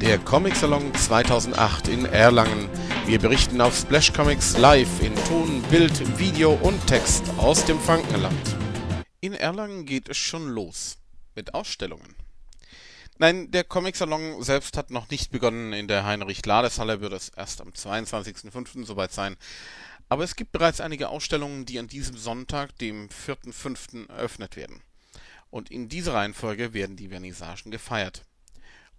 Der Comic Salon 2008 in Erlangen. Wir berichten auf Splash Comics live in Ton, Bild, Video und Text aus dem Frankenland. In Erlangen geht es schon los mit Ausstellungen. Nein, der Comic Salon selbst hat noch nicht begonnen. In der Heinrich-Lades-Halle wird es erst am 22.05. soweit sein. Aber es gibt bereits einige Ausstellungen, die an diesem Sonntag, dem 4.05. eröffnet werden. Und in dieser Reihenfolge werden die Vernissagen gefeiert.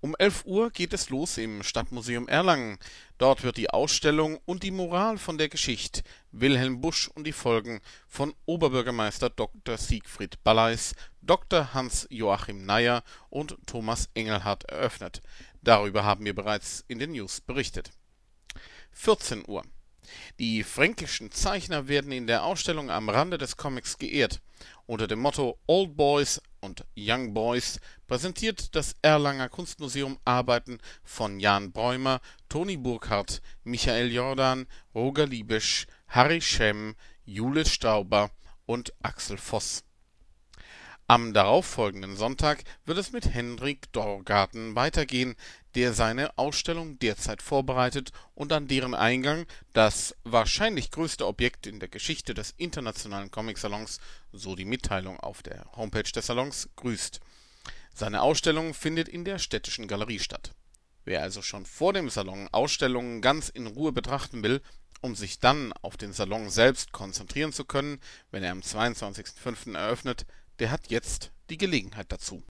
Um 11 Uhr geht es los im Stadtmuseum Erlangen. Dort wird die Ausstellung und die Moral von der Geschichte Wilhelm Busch und die Folgen von Oberbürgermeister Dr. Siegfried Balleis, Dr. Hans-Joachim Neyer und Thomas Engelhardt eröffnet. Darüber haben wir bereits in den News berichtet. 14 Uhr. Die fränkischen Zeichner werden in der Ausstellung am Rande des Comics geehrt. Unter dem Motto Old Boys und Young Boys präsentiert das Erlanger Kunstmuseum Arbeiten von Jan Bräumer, Toni Burkhardt, Michael Jordan, Roger Liebisch, Harry Schemm, Jule Stauber und Axel Voss. Am darauffolgenden Sonntag wird es mit Hendrik Dorgarten weitergehen, der seine Ausstellung derzeit vorbereitet und an deren Eingang das wahrscheinlich größte Objekt in der Geschichte des internationalen Comicsalons, so die Mitteilung auf der Homepage des Salons, grüßt. Seine Ausstellung findet in der Städtischen Galerie statt. Wer also schon vor dem Salon Ausstellungen ganz in Ruhe betrachten will, um sich dann auf den Salon selbst konzentrieren zu können, wenn er am 22.05. eröffnet, der hat jetzt die Gelegenheit dazu